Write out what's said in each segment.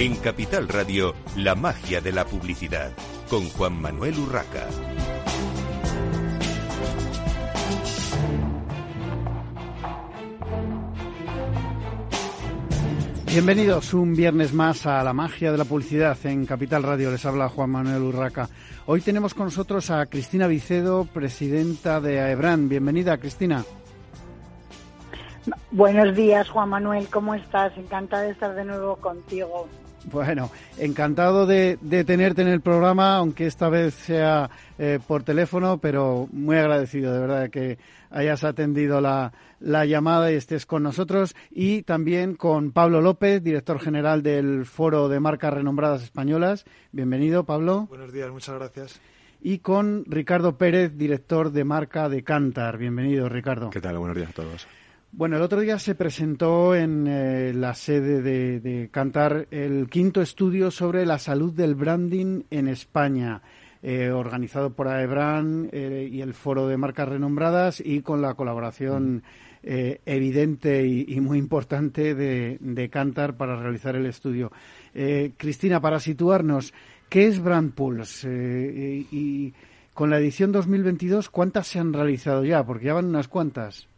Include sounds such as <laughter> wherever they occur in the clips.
En Capital Radio, la magia de la publicidad, con Juan Manuel Urraca. Bienvenidos un viernes más a la magia de la publicidad en Capital Radio. Les habla Juan Manuel Urraca. Hoy tenemos con nosotros a Cristina Vicedo, presidenta de AEBRAN. Bienvenida, Cristina. Buenos días, Juan Manuel. ¿Cómo estás? Encantada de estar de nuevo contigo. Bueno, encantado de, tenerte en el programa, aunque esta vez sea eh, por teléfono, pero muy agradecido de verdad que hayas atendido la, llamada y estés con nosotros. Y también con Pablo López, director general del Foro de Marcas Renombradas Españolas. Bienvenido, Pablo. Buenos días, muchas gracias. Y con Ricardo Pérez, director de marca de Cantar. Bienvenido, Ricardo. ¿Qué tal? Buenos días a todos. Bueno, el otro día se presentó en eh, la sede de, Cantar el quinto estudio sobre la salud del branding en España, eh, organizado por AEBRAN eh, y el Foro de Marcas Renombradas y con la colaboración evidente y, muy importante de, Cantar para realizar el estudio. Cristina, para situarnos, ¿qué es Brand Pulse? y con la edición 2022, ¿cuántas se han realizado ya? Porque ya van unas cuantas.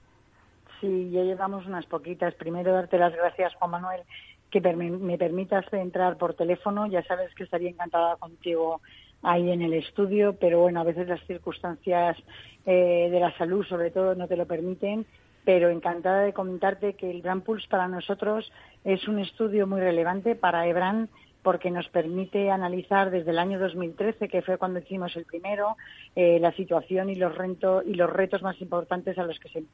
Sí, ya llevamos unas poquitas. Primero, darte las gracias, Juan Manuel, que me permitas entrar por teléfono. Ya sabes que estaría encantada contigo ahí en el estudio, pero bueno, a veces las circunstancias eh, de la salud, sobre todo, no te lo permiten. Pero encantada de comentarte que el Brand Pulse para nosotros es un estudio muy relevante para EBRAN porque nos permite analizar desde el año 2013, que fue cuando hicimos el primero, eh, la situación y los, y los retos más importantes a los que se,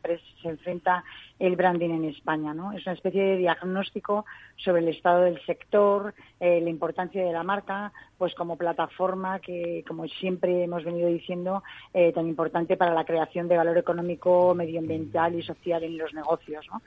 enfrenta el branding en España. ¿no? Es una especie de diagnóstico sobre el estado del sector, eh, la importancia de la marca, pues como plataforma que, como siempre hemos venido diciendo, eh, tan importante para la creación de valor económico, medioambiental y social en los negocios. ¿no?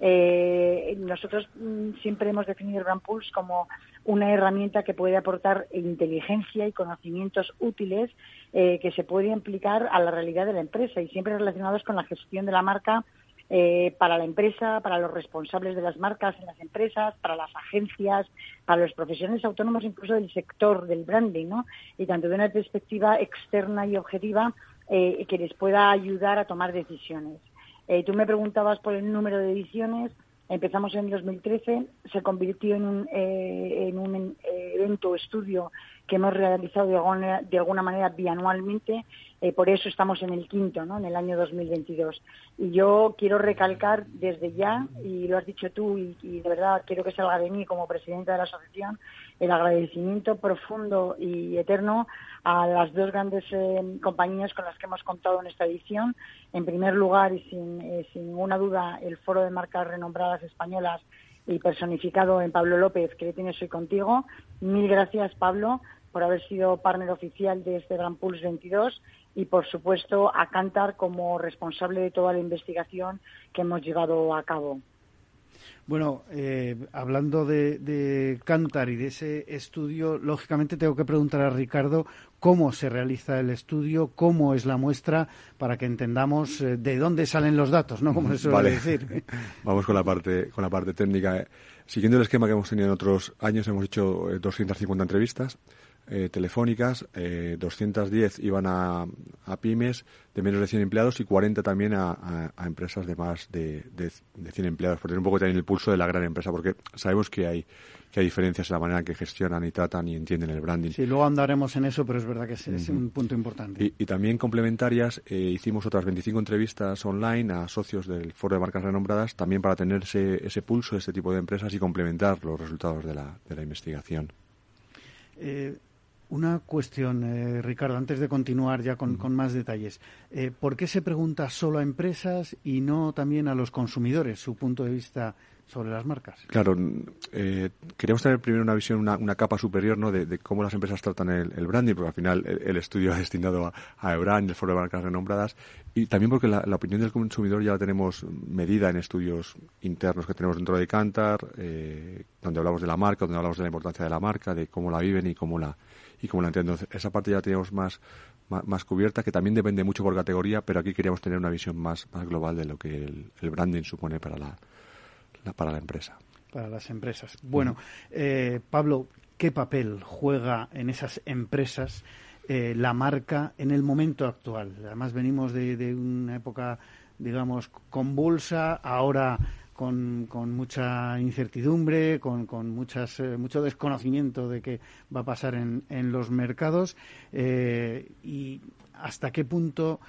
Eh, nosotros mm, siempre hemos definido el Brand Pulse como una herramienta que puede aportar inteligencia y conocimientos útiles eh, que se pueden aplicar a la realidad de la empresa y siempre relacionados con la gestión de la marca eh, para la empresa, para los responsables de las marcas en las empresas, para las agencias, para los profesionales autónomos, incluso del sector del branding, ¿no? Y tanto de una perspectiva externa y objetiva eh, que les pueda ayudar a tomar decisiones. Eh, tú me preguntabas por el número de ediciones. Empezamos en 2013, se convirtió en un, eh, en un eh, evento estudio que hemos realizado de alguna, manera bianualmente, por eso estamos en el quinto, ¿no? en el año 2022. Y yo quiero recalcar desde ya, y lo has dicho tú, y, de verdad quiero que salga de mí como presidenta de la asociación, el agradecimiento profundo y eterno a las dos grandes eh, compañías con las que hemos contado en esta edición. En primer lugar, y sin, eh, sin ninguna duda, el Foro de Marcas Renombradas Españolas y personificado en Pablo López, que le tienes hoy contigo. Mil gracias, Pablo, por haber sido partner oficial de este Gran Pulse 22 y, por supuesto, a Cantar como responsable de toda la investigación que hemos llevado a cabo. Bueno, eh, hablando de, Cantar y de ese estudio, lógicamente tengo que preguntar a Ricardo cómo se realiza el estudio, cómo es la muestra, para que entendamos eh, de dónde salen los datos, ¿no? Como se suele decir. <laughs> Vamos con la parte, con la parte técnica. Siguiendo el esquema que hemos tenido en otros años, hemos hecho 250 eh, entrevistas eh, telefónicas, eh, 210 iban a, a, pymes de menos de 100 empleados y 40 también a, a, empresas de más de, de, 100 empleados, por tener un poco también el pulso de la gran empresa, porque sabemos que hay que hay diferencias en la manera en que gestionan y tratan y entienden el branding. Sí, luego andaremos en eso, pero es verdad que es, un punto importante. Y, también complementarias, eh, hicimos otras 25 entrevistas online a socios del Foro de Marcas Renombradas, también para tener ese, ese pulso de este tipo de empresas y complementar los resultados de la, de la investigación. Eh, una cuestión, eh, Ricardo, antes de continuar ya con, más detalles. Eh, ¿Por qué se pregunta solo a empresas y no también a los consumidores su punto de vista sobre las marcas? Claro, eh, queríamos tener primero una visión, una, capa superior ¿no? de, cómo las empresas tratan el, branding, porque al final el, estudio <laughs> ha destinado a, a el foro de marcas renombradas, y también porque la, opinión del consumidor ya la tenemos medida en estudios internos que tenemos dentro de Cantar, donde hablamos de la marca, donde hablamos de la importancia de la marca, de cómo la viven y cómo la y como la entiendo. Esa parte ya la tenemos más, más, cubierta, que también depende mucho por categoría, pero aquí queríamos tener una visión más, más global de lo que el, branding supone para la, para la empresa. para las empresas. Bueno, eh, Pablo, ¿qué papel juega en esas empresas eh, la marca en el momento actual? Además, venimos de, una época, digamos, convulsa, ahora con, mucha incertidumbre, con, muchas, eh, mucho desconocimiento de qué va a pasar en, en los mercados y hasta qué punto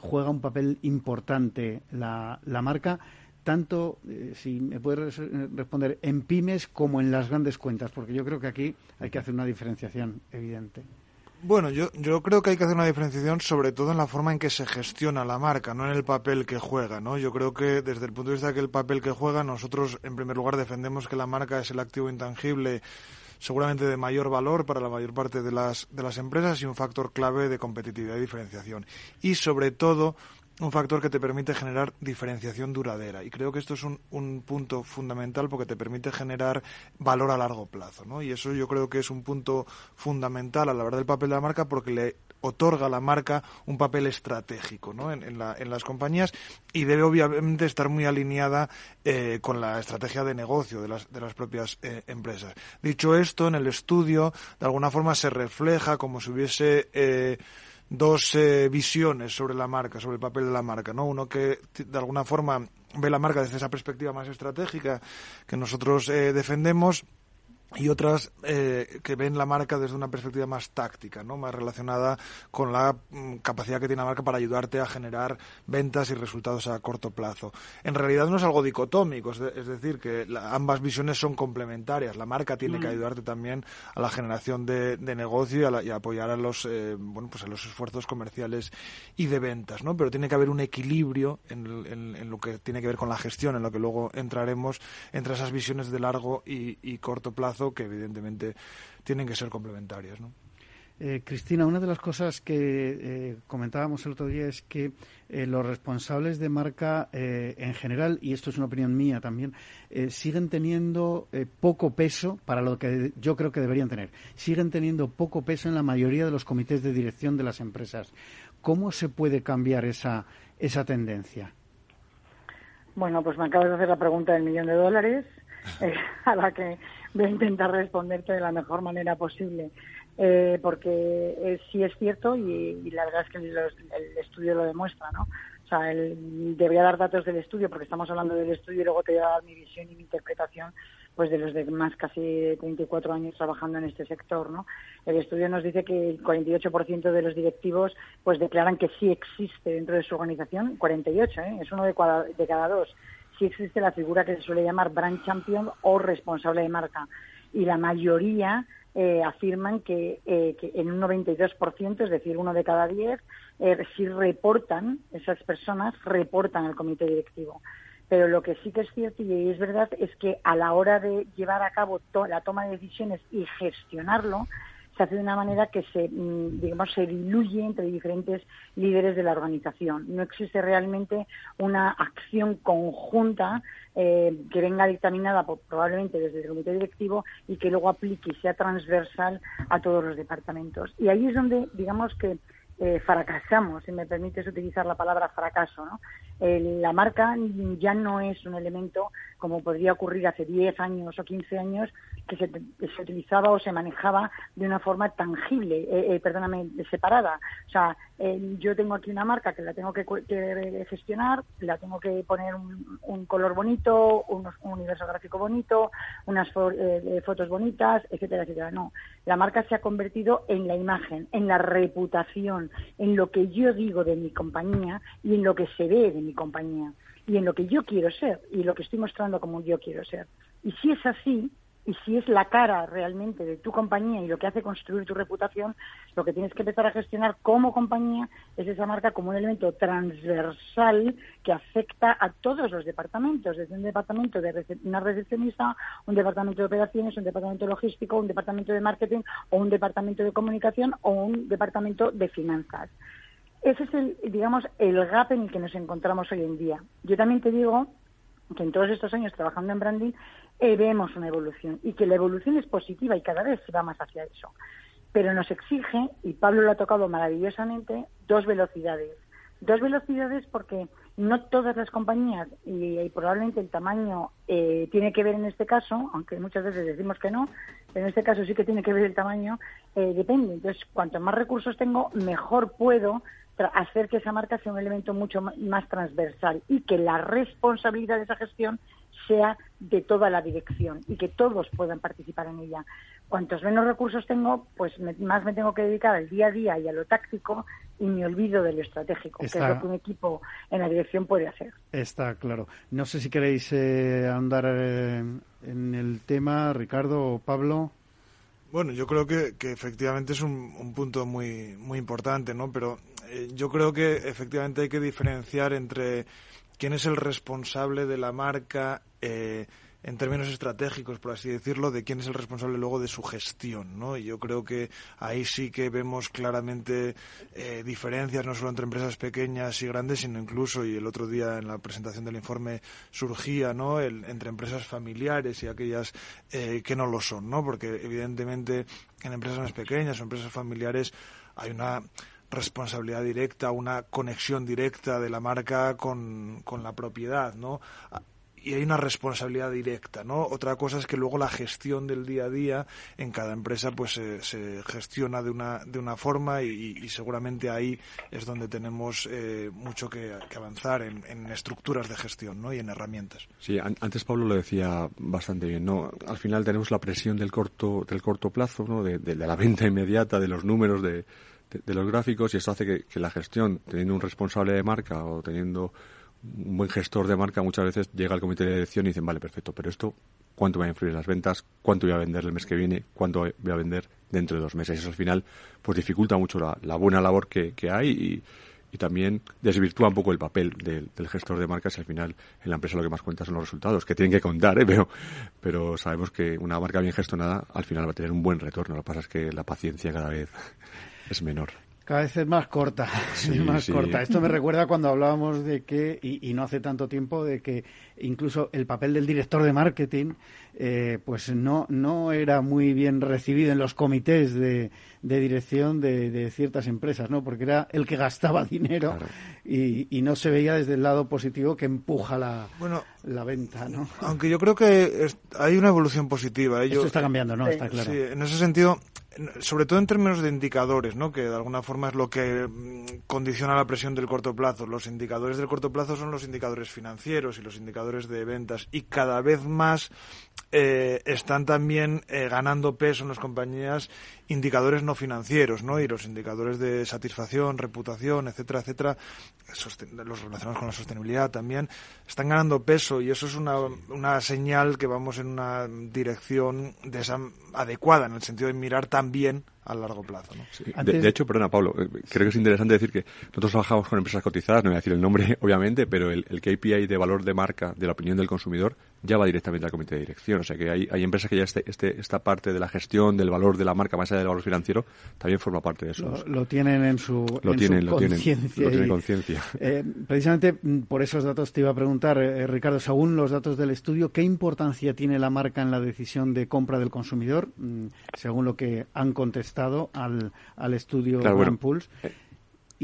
juega un papel importante la, la marca tanto, eh, si me puedes responder, en pymes como en las grandes cuentas, porque yo creo que aquí hay que hacer una diferenciación evidente. Bueno, yo, yo creo que hay que hacer una diferenciación sobre todo en la forma en que se gestiona la marca, no en el papel que juega, ¿no? Yo creo que desde el punto de vista de que el papel que juega, nosotros en primer lugar defendemos que la marca es el activo intangible seguramente de mayor valor para la mayor parte de las, de las empresas y un factor clave de competitividad y diferenciación. Y sobre todo un factor que te permite generar diferenciación duradera. Y creo que esto es un, un, punto fundamental porque te permite generar valor a largo plazo. ¿no? Y eso yo creo que es un punto fundamental a la hora del papel de la marca porque le otorga a la marca un papel estratégico ¿no? en, la, en, las compañías y debe obviamente estar muy alineada eh, con la estrategia de negocio de las, de las propias eh, empresas. Dicho esto, en el estudio de alguna forma se refleja como si hubiese... Eh, dos eh, visiones sobre la marca, sobre el papel de la marca, ¿no? Uno que de alguna forma ve la marca desde esa perspectiva más estratégica que nosotros eh, defendemos y otras eh, que ven la marca desde una perspectiva más táctica, ¿no? más relacionada con la mm, capacidad que tiene la marca para ayudarte a generar ventas y resultados a corto plazo. En realidad no es algo dicotómico, es, decir, que ambas visiones son complementarias. La marca tiene que mm. ayudarte también a la generación de, negocio y a, apoyar a los, eh, bueno, pues a los esfuerzos comerciales y de ventas, ¿no? pero tiene que haber un equilibrio en, lo que tiene que ver con la gestión, en lo que luego entraremos entre esas visiones de largo y corto plazo que evidentemente tienen que ser complementarias. ¿no? Eh, Cristina, una de las cosas que eh, comentábamos el otro día es que eh, los responsables de marca en general, y esto es una opinión mía también, siguen teniendo poco peso para lo que yo creo que deberían tener. Siguen teniendo poco peso en la mayoría de los comités de dirección de las empresas. ¿Cómo se puede cambiar esa, esa tendencia? Bueno, pues me acabas de hacer la pregunta del millón de dólares, <laughs> a la que voy a intentar responderte de la mejor manera posible. Eh, porque eh, sí es cierto y, la verdad es que el estudio lo demuestra, ¿no? O sea, el, debería dar datos del estudio porque estamos hablando del estudio y luego te voy a dar mi visión y mi interpretación pues de los de más casi 34 años trabajando en este sector, ¿no? El estudio nos dice que el 48% de los directivos pues declaran que sí existe dentro de su organización, 48, ¿eh? es uno de de cada dos sí existe la figura que se suele llamar brand champion o responsable de marca. Y la mayoría eh, afirman que, eh, que, en un 92%, es decir, uno de cada diez, eh, sí reportan, esas personas reportan al comité directivo. Pero lo que sí que es cierto y es verdad es que a la hora de llevar a cabo la toma de decisiones y gestionarlo, se hace de una manera que se, mm, digamos, se diluye entre diferentes líderes de la organización. No existe realmente una acción conjunta eh, que venga dictaminada probablemente desde el comité directivo y que luego aplique y sea transversal a todos los departamentos. Y ahí es donde, digamos que eh, fracasamos, si me permites utilizar la palabra fracaso. ¿no? La marca ya no es un elemento como podría ocurrir hace 10 años o 15 años, que se, se utilizaba o se manejaba de una forma tangible, eh, eh, perdóname, separada. O sea, eh, yo tengo aquí una marca que la tengo que, gestionar, la tengo que poner un, color bonito, un, universo gráfico bonito, unas fotos bonitas, etcétera, etcétera. No, la marca se ha convertido en la imagen, en la reputación, en lo que yo digo de mi compañía y en lo que se ve de mi compañía y en lo que yo quiero ser y lo que estoy mostrando como yo quiero ser. Y si es así, y si es la cara realmente de tu compañía y lo que hace construir tu reputación, lo que tienes que empezar a gestionar como compañía es esa marca como un elemento transversal que afecta a todos los departamentos, desde un departamento de una recepcionista, un departamento de operaciones, un departamento logístico, un departamento de marketing o un departamento de comunicación o un departamento de finanzas. Ese es el, digamos, el gap en el que nos encontramos hoy en día. Yo también te digo que en todos estos años trabajando en branding eh, vemos una evolución y que la evolución es positiva y cada vez se va más hacia eso. Pero nos exige, y Pablo lo ha tocado maravillosamente, dos velocidades. Dos velocidades porque no todas las compañías, y, probablemente el tamaño eh, tiene que ver en este caso, aunque muchas veces decimos que no, pero en este caso sí que tiene que ver el tamaño, eh, depende. Entonces, cuanto más recursos tengo, mejor puedo hacer que esa marca sea un elemento mucho más transversal y que la responsabilidad de esa gestión sea de toda la dirección y que todos puedan participar en ella. Cuantos menos recursos tengo, pues más me tengo que dedicar al día a día y a lo táctico y me olvido de lo estratégico, que es lo que un equipo en la dirección puede hacer. Está claro. No sé si queréis eh, andar eh, en el tema, Ricardo o Pablo. Bueno, yo creo que, efectivamente es un, punto muy, muy importante, ¿no? Pero eh, yo creo que efectivamente hay que diferenciar entre quién es el responsable de la marca eh, en términos estratégicos, por así decirlo, de quién es el responsable luego de su gestión, ¿no? Y yo creo que ahí sí que vemos claramente eh, diferencias, no solo entre empresas pequeñas y grandes, sino incluso, y el otro día en la presentación del informe surgía, ¿no? El, entre empresas familiares y aquellas eh, que no lo son, ¿no? Porque evidentemente en empresas más pequeñas o empresas familiares hay una responsabilidad directa, una conexión directa de la marca con, con la propiedad, ¿no? Y hay una responsabilidad directa, ¿no? Otra cosa es que luego la gestión del día a día en cada empresa pues se gestiona de una, de una forma y, seguramente ahí es donde tenemos eh, mucho que, avanzar en, estructuras de gestión. Y en herramientas. Sí, antes Pablo lo decía bastante bien, ¿no? Al final tenemos la presión del corto, del corto plazo, ¿no? De, de la venta inmediata, de los números, de, de, los gráficos y eso hace que, la gestión, teniendo un responsable de marca o teniendo un buen gestor de marca, muchas veces llega al comité de dirección y dicen, vale, perfecto, pero esto, ¿cuánto va a influir en las ventas? ¿Cuánto voy a vender el mes que viene? ¿Cuánto voy a vender dentro de dos meses? Eso al final, pues dificulta mucho la, buena labor que, hay y, también desvirtúa un poco el papel del, gestor de marcas y al final en la empresa lo que más cuenta son los resultados, que tienen que contar, ¿eh? pero, pero sabemos que una marca bien gestionada al final va a tener un buen retorno. Lo que pasa es que la paciencia cada vez es menor. Cada vez es más corta, <laughs> más corta. Esto me recuerda cuando hablábamos de que, y, no hace tanto tiempo, de que incluso el papel del director de marketing, eh, pues no, no era muy bien recibido en los comités de, dirección de, ciertas empresas, ¿no? Porque era el que gastaba <laughs> dinero y, no se veía desde el lado positivo que empuja la, la venta, ¿no? Aunque yo creo que hay una evolución positiva. ¿eh? Esto está cambiando, ¿no? Está claro. Sí, en ese sentido, sobre todo en términos de indicadores, ¿no? que de alguna forma es lo que mm, condiciona la presión del corto plazo. Los indicadores del corto plazo son los indicadores financieros y los indicadores de ventas y cada vez más eh, están también eh, ganando peso en las compañías indicadores no financieros, ¿no? Y los indicadores de satisfacción, reputación, etcétera, etcétera, los relacionados con la sostenibilidad también, están ganando peso y eso es una, una señal que vamos en una dirección de esa, adecuada, en el sentido de mirar también a largo plazo. ¿no? De, hecho, perdona, Pablo, eh, creo que es interesante decir que nosotros trabajamos con empresas cotizadas, no voy a decir el nombre, <laughs> obviamente, pero el, el KPI de valor de marca de la opinión del consumidor ya va directamente al comité de dirección. O sea que hay, hay empresas que ya este, este, esta parte de la gestión del valor de la marca, más allá del valor financiero, también forma parte de eso. Lo, tienen en su, lo tienen, lo tienen, conciencia. Eh, precisamente mm, por esos datos te iba a preguntar, eh, Ricardo, según los datos del estudio, ¿qué importancia tiene la marca en la decisión de compra del consumidor? Mm, según lo que han contestado al, al estudio claro, Pulse. Eh,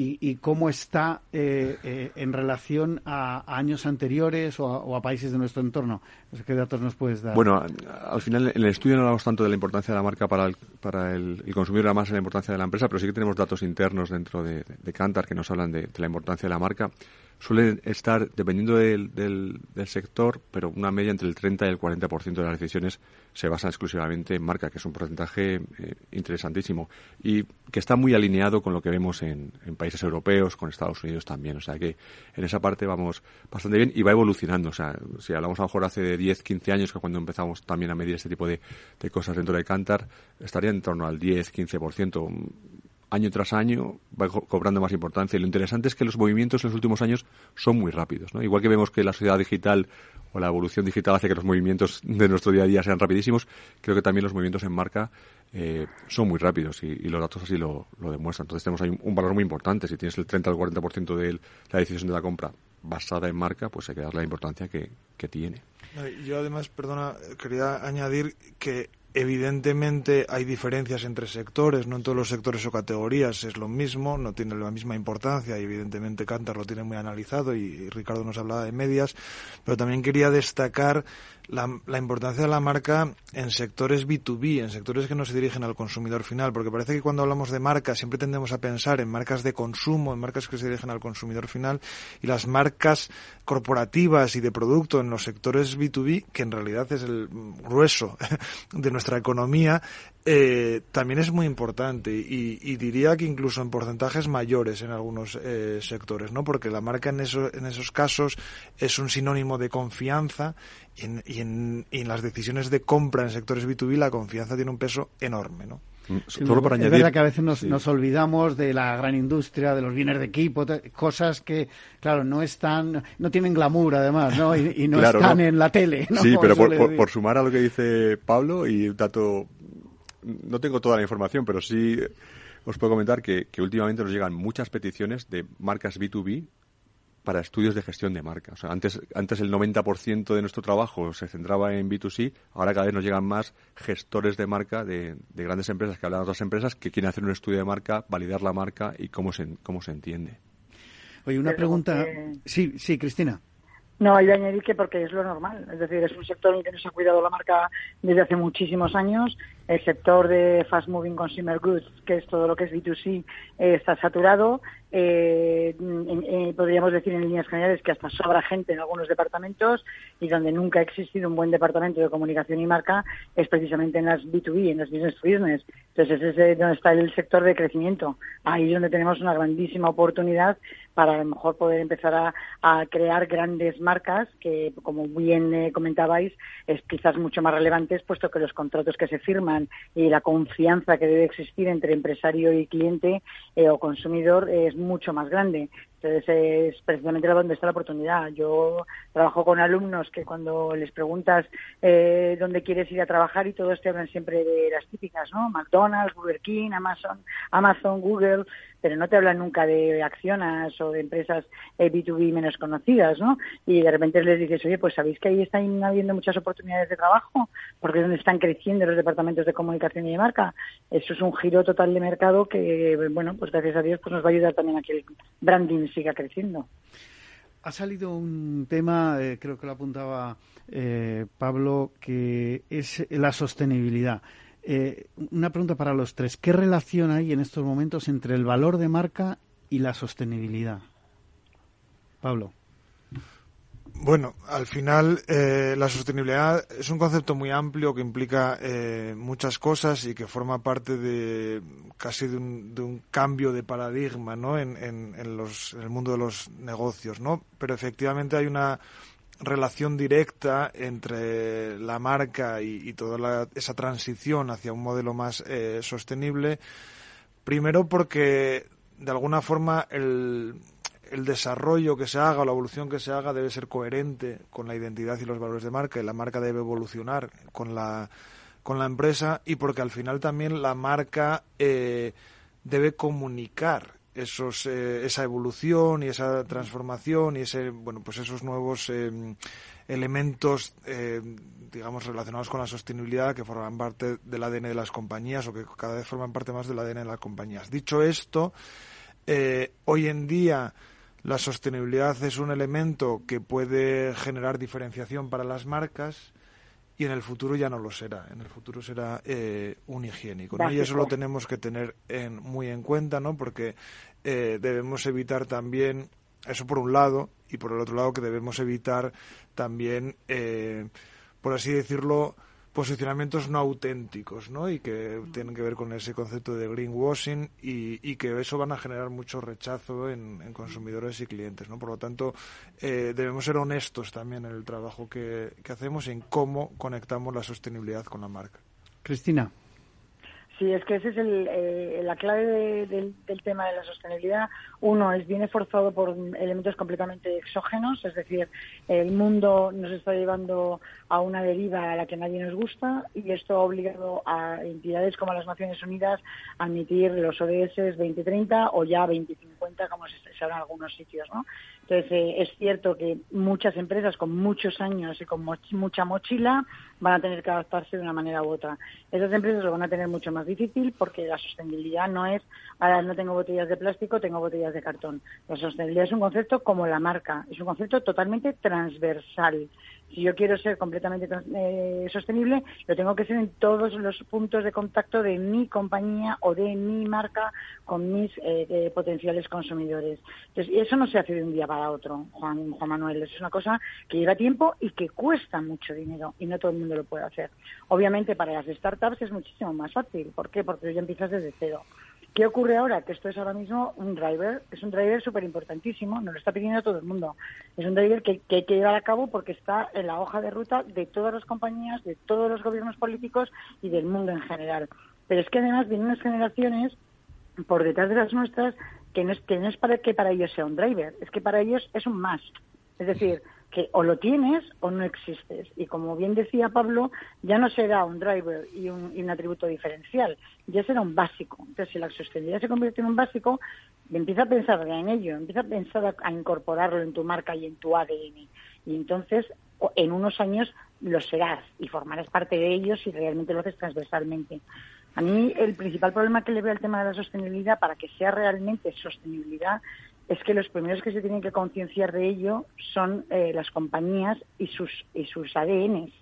y, cómo está eh, eh, en relación a, años anteriores o a, países de nuestro entorno. ¿Qué datos nos puedes dar? Bueno, al final en el estudio no hablamos tanto de la importancia de la marca para el, para el, consumidor, más en la importancia de la empresa, pero sí que tenemos datos internos dentro de, de Cantar que nos hablan de, de la importancia de la marca suelen estar, dependiendo del, del, sector, pero una media entre el 30 y el 40% de las decisiones se basan exclusivamente en marca, que es un porcentaje eh, interesantísimo y que está muy alineado con lo que vemos en, en, países europeos, con Estados Unidos también. O sea que en esa parte vamos bastante bien y va evolucionando. O sea, si hablamos a lo mejor hace 10, 15 años, que cuando empezamos también a medir este tipo de, de cosas dentro de Cantar, estaría en torno al 10, 15% año tras año va cobrando más importancia. Y lo interesante es que los movimientos en los últimos años son muy rápidos. ¿no? Igual que vemos que la sociedad digital o la evolución digital hace que los movimientos de nuestro día a día sean rapidísimos, creo que también los movimientos en marca eh, son muy rápidos y, los datos así lo, demuestran. Entonces tenemos ahí un, valor muy importante. Si tienes el 30 al 40% de la decisión de la compra basada en marca, pues hay que darle la importancia que, que tiene. Yo además, perdona, quería añadir que Evidentemente hay diferencias entre sectores, no en todos los sectores o categorías es lo mismo, no tiene la misma importancia y evidentemente Cantar lo tiene muy analizado y Ricardo nos hablaba de medias, pero también quería destacar la, la, importancia de la marca en sectores B2B, en sectores que no se dirigen al consumidor final, porque parece que cuando hablamos de marcas siempre tendemos a pensar en marcas de consumo, en marcas que se dirigen al consumidor final, y las marcas corporativas y de producto en los sectores B2B, que en realidad es el grueso <laughs> de nuestra economía, eh, también es muy importante y, y, diría que incluso en porcentajes mayores en algunos eh, sectores, ¿no? Porque la marca en, eso, en esos casos es un sinónimo de confianza y en, y, en, y en, las decisiones de compra en sectores B2B la confianza tiene un peso enorme, ¿no? Mm, Solo para es añadir, verdad que a veces nos, sí. nos, olvidamos de la gran industria, de los bienes de equipo, cosas que, claro, no están, no tienen glamour además, ¿no? Y, y no claro, están ¿no? en la tele. ¿no? Sí, pero por, por, por, sumar a lo que dice Pablo y un dato no tengo toda la información, pero sí os puedo comentar que, que, últimamente nos llegan muchas peticiones de marcas B2B para estudios de gestión de marca. O sea, antes, antes el 90% de nuestro trabajo se centraba en B2C, ahora cada vez nos llegan más gestores de marca de, de grandes empresas que hablan de otras empresas que quieren hacer un estudio de marca, validar la marca y cómo se, cómo se entiende. Oye, una pregunta. Sí, sí, Cristina. No, hay de añadir que porque es lo normal. Es decir, es un sector en el que no se ha cuidado la marca desde hace muchísimos años. El sector de fast moving consumer goods, que es todo lo que es B2C, eh, está saturado. Eh, eh, podríamos decir en líneas generales que hasta sobra gente en algunos departamentos y donde nunca ha existido un buen departamento de comunicación y marca es precisamente en las B2B, en las business to business. Entonces, ese es donde está el sector de crecimiento. Ahí es donde tenemos una grandísima oportunidad para a lo mejor poder empezar a, a crear grandes marcas que, como bien eh, comentabais, es quizás mucho más relevantes, puesto que los contratos que se firman y la confianza que debe existir entre empresario y cliente eh, o consumidor es mucho más grande. Entonces es precisamente donde está la oportunidad. Yo trabajo con alumnos que cuando les preguntas eh, dónde quieres ir a trabajar y todos te hablan siempre de las típicas, ¿no? McDonald's, Burger King, Amazon, Amazon, Google, pero no te hablan nunca de acciones o de empresas eh, B2B menos conocidas, ¿no? Y de repente les dices, oye, pues sabéis que ahí están habiendo muchas oportunidades de trabajo, porque es donde están creciendo los departamentos de comunicación y de marca. Eso es un giro total de mercado que, bueno, pues gracias a Dios pues nos va a ayudar también a que el branding siga creciendo. Ha salido un tema, eh, creo que lo apuntaba eh, Pablo, que es la sostenibilidad. Eh, una pregunta para los tres. ¿Qué relación hay en estos momentos entre el valor de marca y la sostenibilidad? Pablo. Bueno, al final eh, la sostenibilidad es un concepto muy amplio que implica eh, muchas cosas y que forma parte de casi de un, de un cambio de paradigma ¿no? en, en, en, los, en el mundo de los negocios. ¿no? Pero efectivamente hay una relación directa entre la marca y, toda la, esa transición hacia un modelo más eh, sostenible. Primero porque de alguna forma el, el desarrollo que se haga o la evolución que se haga debe ser coherente con la identidad y los valores de marca y la marca debe evolucionar con la, con la empresa y porque al final también la marca eh, debe comunicar esos, eh, esa evolución y esa transformación y ese, bueno, pues esos nuevos eh, elementos, eh, digamos, relacionados con la sostenibilidad que forman parte del ADN de las compañías o que cada vez forman parte más del ADN de las compañías. Dicho esto, eh, hoy en día la sostenibilidad es un elemento que puede generar diferenciación para las marcas y en el futuro ya no lo será. En el futuro será eh, un higiénico. ¿no? Y eso lo tenemos que tener en, muy en cuenta, ¿no? Porque eh, debemos evitar también, eso por un lado, y por el otro lado que debemos evitar también, eh, por así decirlo, posicionamientos no auténticos, ¿no? Y que tienen que ver con ese concepto de greenwashing y, que eso van a generar mucho rechazo en, en consumidores y clientes, ¿no? Por lo tanto, eh, debemos ser honestos también en el trabajo que, que hacemos y en cómo conectamos la sostenibilidad con la marca. Cristina. Sí, es que esa es el, eh, la clave de, de, del tema de la sostenibilidad. Uno es viene forzado por elementos completamente exógenos, es decir, el mundo nos está llevando a una deriva a la que nadie nos gusta y esto ha obligado a entidades como las Naciones Unidas a admitir los ODS 2030 o ya 2050 como se, se en algunos sitios, ¿no? Entonces, eh, es cierto que muchas empresas con muchos años y con mucha mochila van a tener que adaptarse de una manera u otra. Esas empresas lo van a tener mucho más difícil porque la sostenibilidad no es, ahora no tengo botellas de plástico, tengo botellas de cartón. La sostenibilidad es un concepto como la marca, es un concepto totalmente transversal. Si yo quiero ser completamente eh, sostenible, lo tengo que ser en todos los puntos de contacto de mi compañía o de mi marca con mis eh, potenciales consumidores. Entonces, eso no se hace de un día para otro, Juan, Juan Manuel. Es una cosa que lleva tiempo y que cuesta mucho dinero y no todo el mundo lo puede hacer. Obviamente, para las startups es muchísimo más fácil. ¿Por qué? Porque ya empiezas desde cero. ¿Qué ocurre ahora? Que esto es ahora mismo un driver, es un driver súper importantísimo, nos lo está pidiendo todo el mundo. Es un driver que, que, hay que llevar a cabo porque está en la hoja de ruta de todas las compañías, de todos los gobiernos políticos y del mundo en general. Pero es que además vienen unas generaciones por detrás de las nuestras que no es, que no es para que para ellos sea un driver, es que para ellos es un más. Es decir, que o lo tienes o no existes. Y como bien decía Pablo, ya no será un driver y un, atributo diferencial, ya será un básico. Entonces, si la sostenibilidad se convierte en un básico, empieza a pensar en ello, empieza a pensar a, incorporarlo en tu marca y en tu ADN. Y entonces, en unos años lo serás y formarás parte de ellos si realmente lo haces transversalmente. A mí el principal problema que le veo al tema de la sostenibilidad, para que sea realmente sostenibilidad, es que los primeros que se tienen que concienciar de ello son eh, las compañías y sus, y sus ADNs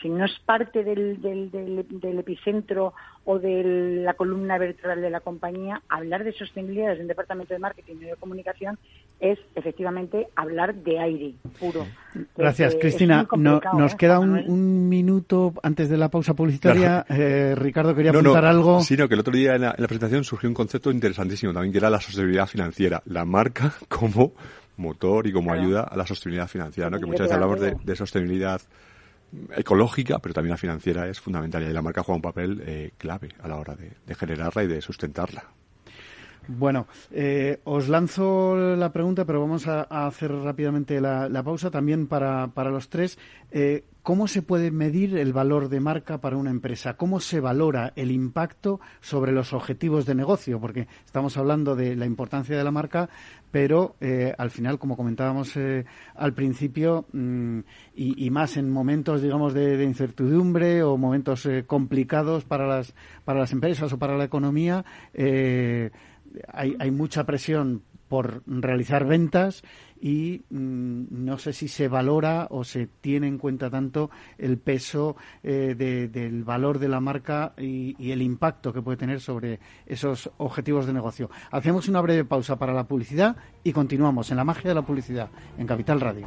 si no es parte del, del, epicentro o de la columna vertebral de la compañía, hablar de sostenibilidad desde un departamento de marketing y de comunicación es efectivamente hablar de aire puro. Gracias, Cristina. nos ¿eh, queda un, minuto antes de la pausa publicitaria. Eh, Ricardo, quería apuntar algo. Sí, no, que el otro día en la, presentación surgió un concepto interesantísimo también, que era la sostenibilidad financiera. La marca como motor y como ayuda a la sostenibilidad financiera, ¿no? que muchas veces hablamos de, de sostenibilidad ecológica, pero también la financiera es fundamental y la marca juega un papel eh, clave a la hora de, generarla y de sustentarla. Bueno, eh, os lanzo la pregunta, pero vamos a, hacer rápidamente la, pausa también para, para los tres. Eh, ¿Cómo se puede medir el valor de marca para una empresa? ¿Cómo se valora el impacto sobre los objetivos de negocio? Porque estamos hablando de la importancia de la marca, pero eh, al final, como comentábamos eh, al principio, mm, y, más en momentos, digamos, de, incertidumbre o momentos eh, complicados para las, para las empresas o para la economía, hay, mucha presión por realizar ventas y mm, no sé si se valora o se tiene en cuenta tanto el peso eh, del valor de la marca y, y, el impacto que puede tener sobre esos objetivos de negocio. Hacemos una breve pausa para la publicidad y continuamos en la magia de la publicidad en Capital Radio.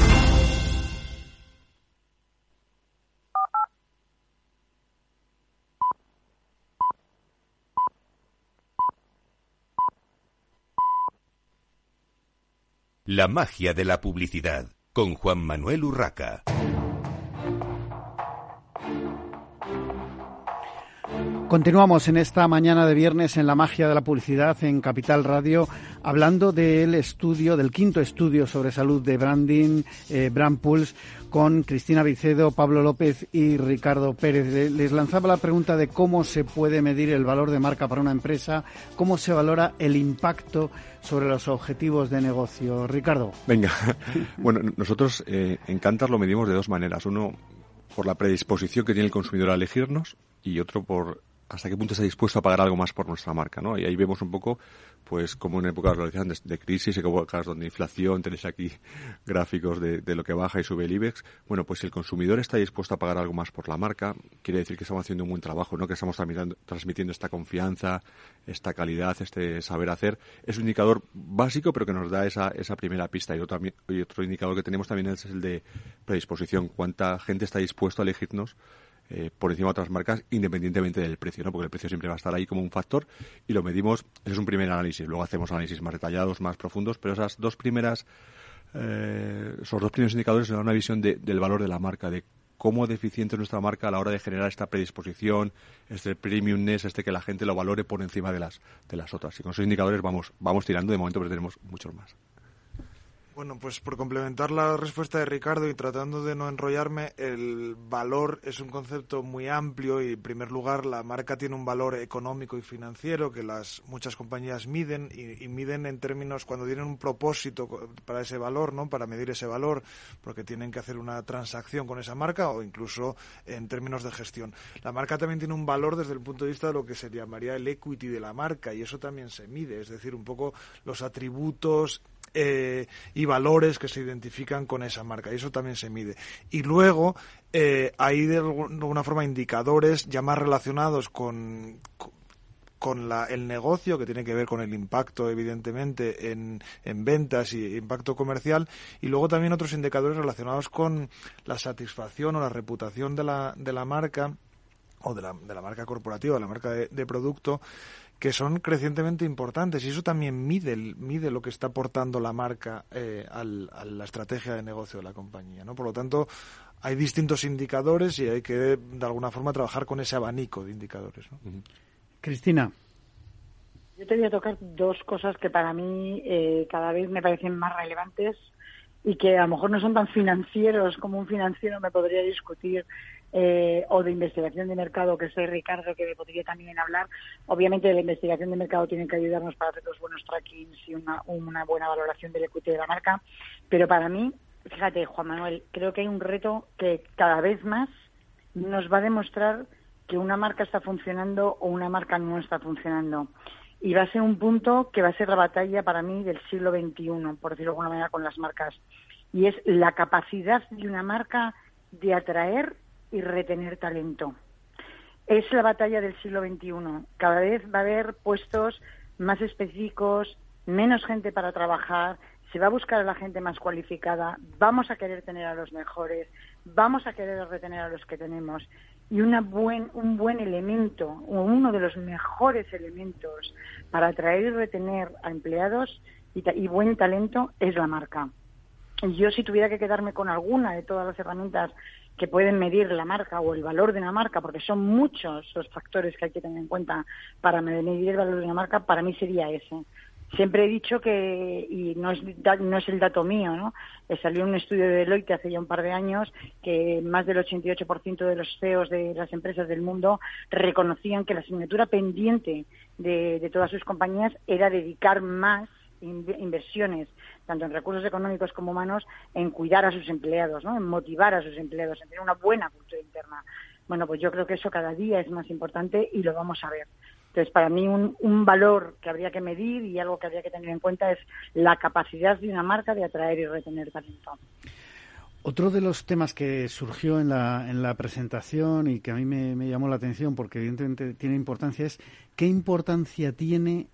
La magia de la publicidad con Juan Manuel Urraca. Continuamos en esta mañana de viernes en la magia de la publicidad en Capital Radio, hablando del estudio, del quinto estudio sobre salud de branding, eh, con Cristina Vicedo, Pablo López y Ricardo Pérez. Les lanzaba la pregunta de cómo se puede medir el valor de marca para una empresa, cómo se valora el impacto sobre los objetivos de negocio. Ricardo. Venga, <laughs> bueno, nosotros eh, en Cantar lo medimos de dos maneras. Uno, por la predisposición que tiene el consumidor a elegirnos y otro por hasta qué punto está dispuesto a pagar algo más por nuestra marca, ¿no? Y ahí vemos un poco, pues, como en épocas de, de crisis, épocas donde inflación, tenéis aquí <laughs> gráficos de, de, lo que baja y sube el IBEX, bueno, pues si el consumidor está dispuesto a pagar algo más por la marca, quiere decir que estamos haciendo un buen trabajo, ¿no? Que estamos transmitiendo esta confianza, esta calidad, este saber hacer. Es un indicador básico, pero que nos da esa, esa primera pista. Y otro, y otro indicador que tenemos también es el de predisposición. Cuánta gente está dispuesto a elegirnos eh, por encima de otras marcas independientemente del precio, ¿no? Porque el precio siempre va a estar ahí como un factor y lo medimos, ese es un primer análisis, luego hacemos análisis más detallados, más profundos, pero esas dos primeras, eh, esos dos primeros indicadores nos dan una visión del valor de la marca, de cómo deficiente es nuestra marca a la hora de generar esta predisposición, este premiumness, este que la gente lo valore por encima de las, de las otras. Y con esos indicadores vamos, vamos tirando de momento, pero tenemos muchos más. Bueno, pues por complementar la respuesta de Ricardo y tratando de no enrollarme, el valor es un concepto muy amplio y en primer lugar la marca tiene un valor económico y financiero que las muchas compañías miden y, miden en términos cuando tienen un propósito para ese valor, ¿no? Para medir ese valor, porque tienen que hacer una transacción con esa marca o incluso en términos de gestión. La marca también tiene un valor desde el punto de vista de lo que se llamaría el equity de la marca y eso también se mide, es decir, un poco los atributos eh, y valores que se identifican con esa marca y eso también se mide. Y luego eh, hay de alguna forma indicadores ya más relacionados con, con la, el negocio, que tiene que ver con el impacto, evidentemente, en, en, ventas y impacto comercial, y luego también otros indicadores relacionados con la satisfacción o la reputación de la, de la marca o de la, de la marca corporativa, de la marca de, de producto, que son crecientemente importantes y eso también mide, mide lo que está aportando la marca eh, al, a la estrategia de negocio de la compañía. ¿no? Por lo tanto, hay distintos indicadores y hay que, de alguna forma, trabajar con ese abanico de indicadores. ¿no? Cristina. Yo te voy a tocar dos cosas que para mí eh, cada vez me parecen más relevantes y que a lo mejor no son tan financieros como un financiero me podría discutir eh, o de investigación de mercado, que soy Ricardo, que me podría también hablar. Obviamente la investigación de mercado tiene que ayudarnos para hacer los buenos trackings y una, una buena valoración del equity de la marca, pero para mí, fíjate, Juan Manuel, creo que hay un reto que cada vez más nos va a demostrar que una marca está funcionando o una marca no está funcionando. Y va a ser un punto que va a ser la batalla para mí del siglo XXI, por decirlo de alguna manera, con las marcas. Y es la capacidad de una marca de atraer y retener talento. Es la batalla del siglo XXI. Cada vez va a haber puestos más específicos, menos gente para trabajar, se va a buscar a la gente más cualificada, vamos a querer tener a los mejores, vamos a querer retener a los que tenemos. Y una buen, un buen elemento, uno de los mejores elementos para atraer y retener a empleados y, y buen talento es la marca. Y yo si tuviera que quedarme con alguna de todas las herramientas que pueden medir la marca o el valor de una marca, porque son muchos los factores que hay que tener en cuenta para medir el valor de una marca, para mí sería ese. Siempre he dicho que, y no es, no es el dato mío, ¿no? Eh, salió un estudio de Deloitte hace ya un par de años que más del 88% de los CEOs de las empresas del mundo reconocían que la asignatura pendiente de, de todas sus compañías era dedicar más inversiones, tanto en recursos económicos como humanos, en cuidar a sus empleados, ¿no? en motivar a sus empleados, en tener una buena cultura interna. Bueno, pues yo creo que eso cada día es más importante y lo vamos a ver. Entonces, para mí un, un, valor que habría que medir y algo que habría que tener en cuenta es la capacidad de una marca de atraer y retener talento. Otro de los temas que surgió en la, en la presentación y que a mí me, me, llamó la atención porque evidentemente tiene importancia es qué importancia tiene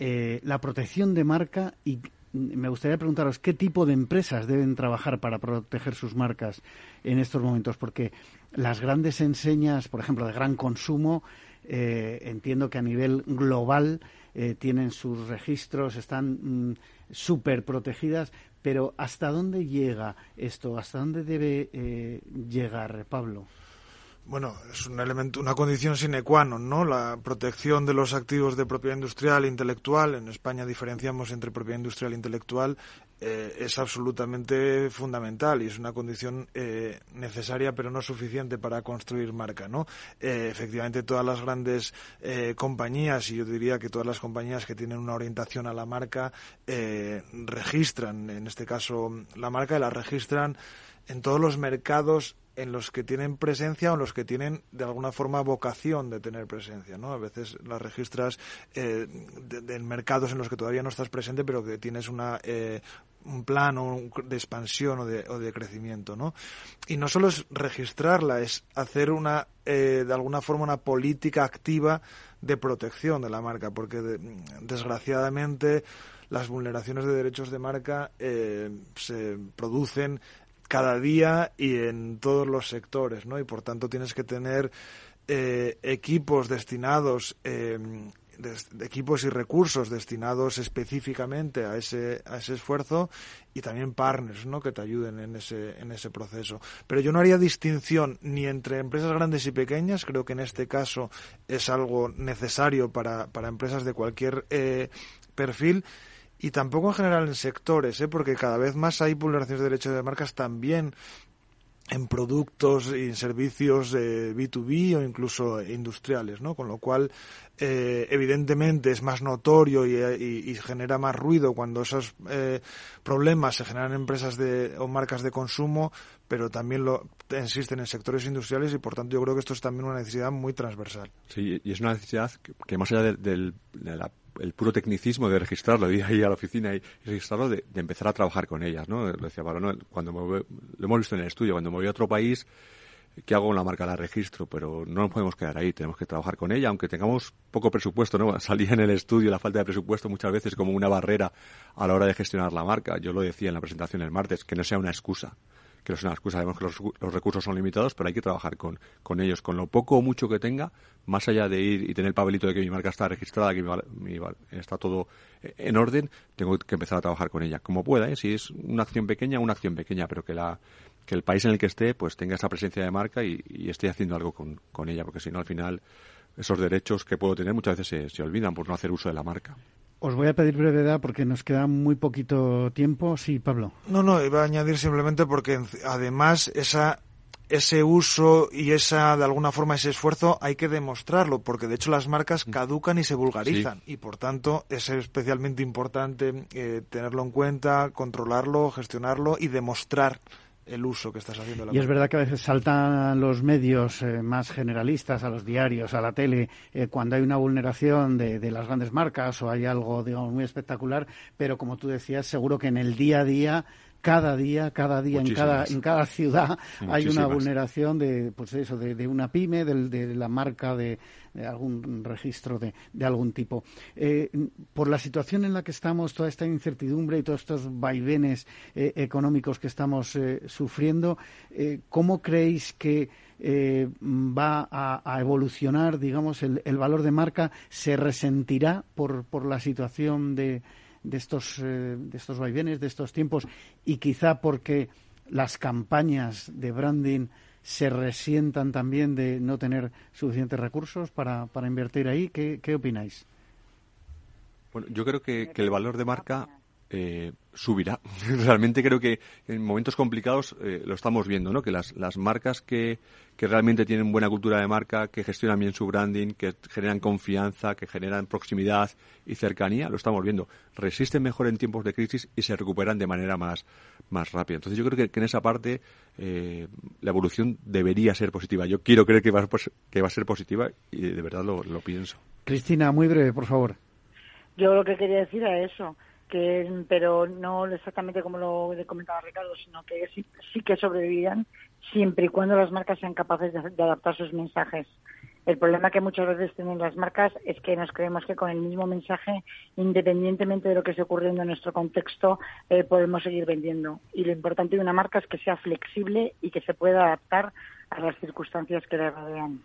eh, la protección de marca y me gustaría preguntaros qué tipo de empresas deben trabajar para proteger sus marcas en estos momentos, porque las grandes enseñas, por ejemplo, de gran consumo, eh, entiendo que a nivel global eh, tienen sus registros, están mm, súper protegidas, pero ¿hasta dónde llega esto? ¿Hasta dónde debe eh, llegar, Pablo? Bueno, es un elemento, una condición sine qua non, ¿no? La protección de los activos de propiedad industrial e intelectual. En España diferenciamos entre propiedad industrial e intelectual. Eh, es absolutamente fundamental y es una condición eh, necesaria pero no suficiente para construir marca, ¿no? Eh, efectivamente, todas las grandes compañías y yo diría que todas las compañías que tienen una orientación a la marca registran, en este caso, la marca y la registran en todos los mercados en los que tienen presencia o en los que tienen de alguna forma vocación de tener presencia, ¿no? A veces las registras eh, en mercados en los que todavía no estás presente, pero que tienes una eh, un plan de expansión o de, o de, crecimiento, ¿no? Y no solo es registrarla, es hacer una, eh, de alguna forma, una política activa de protección de la marca, porque desgraciadamente las vulneraciones de derechos de marca se producen cada día y en todos los sectores, ¿no? Y por tanto tienes que tener eh, equipos destinados, eh, equipos y recursos destinados específicamente a ese, a ese esfuerzo y también partners, ¿no? Que te ayuden en ese, en ese proceso. Pero yo no haría distinción ni entre empresas grandes y pequeñas, creo que en este caso es algo necesario para, para empresas de cualquier eh, perfil, y tampoco en general en sectores, ¿eh? porque cada vez más hay vulneraciones de derechos de marcas también en productos y en servicios eh, B2B o incluso industriales, ¿no? Con lo cual, eh, evidentemente, es más notorio y, genera más ruido cuando esos eh, problemas se generan en empresas de, o marcas de consumo, pero también lo existen en sectores industriales y, por tanto, yo creo que esto es también una necesidad muy transversal. Sí, y es una necesidad que, más allá de, de la el puro tecnicismo de registrarlo, ir ahí a la oficina y, registrarlo, de, empezar a trabajar con ellas, ¿no? Lo decía ¿no? cuando lo hemos visto en el estudio, cuando me voy a otro país, ¿qué hago con la marca? La registro, pero no nos podemos quedar ahí, tenemos que trabajar con ella, aunque tengamos poco presupuesto, ¿no? <laughs> Salía en el estudio la falta de presupuesto muchas veces como una barrera a la hora de gestionar la marca. Yo lo decía en la presentación el martes, que no sea una excusa que no es una excusa, sabemos que los, recursos son limitados, pero hay que trabajar con, con ellos, con lo poco o mucho que tenga, más allá de ir y tener el papelito de que mi marca está registrada, que mi, está todo en orden, tengo que empezar a trabajar con ella, como pueda, ¿eh? si es una acción pequeña, una acción pequeña, pero que la que el país en el que esté pues tenga esa presencia de marca y, esté haciendo algo con, con ella, porque si no al final esos derechos que puedo tener muchas veces se, se olvidan por no hacer uso de la marca. Os voy a pedir brevedad porque nos queda muy poquito tiempo. Sí, Pablo. No, no, iba a añadir simplemente porque además esa ese uso y esa de alguna forma ese esfuerzo hay que demostrarlo porque de hecho las marcas mm. caducan y se vulgarizan y por tanto es especialmente importante eh, tenerlo en cuenta, controlarlo, gestionarlo y demostrar el uso que estás haciendo. y es verdad que a veces saltan los medios eh, más generalistas, a los diarios, a la tele, eh, cuando hay una vulneración de, de, las grandes marcas o hay algo, digamos, muy espectacular, pero como tú decías, seguro que en el día a día cada día, cada día en cada, en cada ciudad hay una vulneración de, pues eso, de, una pyme, de, la marca de, algún registro de, algún tipo. Eh, por la situación en la que estamos, toda esta incertidumbre y todos estos vaivenes eh, económicos que estamos eh, sufriendo, ¿cómo creéis que va a, evolucionar, digamos, el, el, valor de marca? ¿Se resentirá por, por la situación de de estos, eh, de estos vaivenes, de estos tiempos, y quizá porque las campañas de branding se resientan también de no tener suficientes recursos para, para invertir ahí. ¿Qué, qué opináis? Bueno, yo creo que, que el valor de marca eh, subirá. <laughs> realmente creo que en momentos complicados eh, lo estamos viendo, ¿no? Que las, las marcas que, que realmente tienen buena cultura de marca, que gestionan bien su branding, que generan confianza, que generan proximidad y cercanía, lo estamos viendo. Resisten mejor en tiempos de crisis y se recuperan de manera más, más rápida. Entonces yo creo que, en esa parte eh, la evolución debería ser positiva. Yo quiero creer que va, que va a ser positiva y de verdad lo, lo pienso. Cristina, muy breve, por favor. Yo lo que quería decir es eso que pero no exactamente como lo comentaba Ricardo, sino que sí, que sobrevivirán siempre y cuando las marcas sean capaces de, adaptar sus mensajes. El problema que muchas veces tienen las marcas es que nos creemos que con el mismo mensaje, independientemente de lo que esté ocurriendo en nuestro contexto, eh, podemos seguir vendiendo. Y lo importante de una marca es que sea flexible y que se pueda adaptar a las circunstancias que le rodean.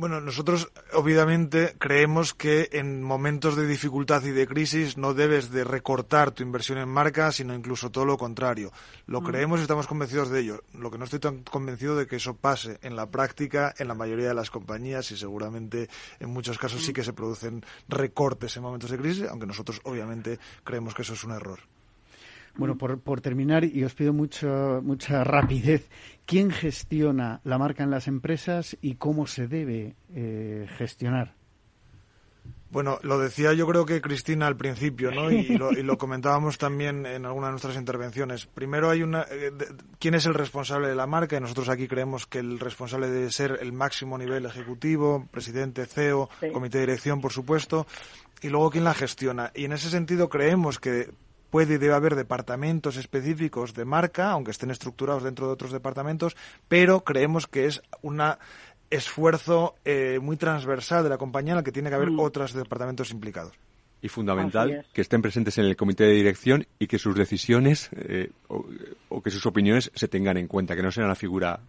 Bueno, nosotros obviamente creemos que en momentos de dificultad y de crisis no debes de recortar tu inversión en marca, sino incluso todo lo contrario. Lo mm. creemos y estamos convencidos de ello. Lo que no estoy tan convencido de que eso pase en la práctica en la mayoría de las compañías y seguramente en muchos casos sí mm. que se producen recortes en momentos de crisis, aunque nosotros obviamente creemos que eso es un error. Bueno, por, terminar, y os pido mucho, mucha rapidez, ¿quién gestiona la marca en las empresas y cómo se debe eh, gestionar? Bueno, lo decía yo creo que Cristina al principio, ¿no? Y lo, comentábamos también en alguna de nuestras intervenciones. Primero hay una, eh, quién es el responsable de la marca y nosotros aquí creemos que el responsable debe ser el máximo nivel ejecutivo, presidente, CEO, comité de dirección, por supuesto, y luego quién la gestiona. Y en ese sentido creemos que puede y debe haber departamentos específicos de marca, aunque estén estructurados dentro de otros departamentos, pero creemos que es un esfuerzo eh, muy transversal de la compañía en el que tiene que haber mm. otros departamentos implicados. Y fundamental que estén presentes en el comité de dirección y que sus decisiones eh, o, que sus opiniones se tengan en cuenta, que no sea una figura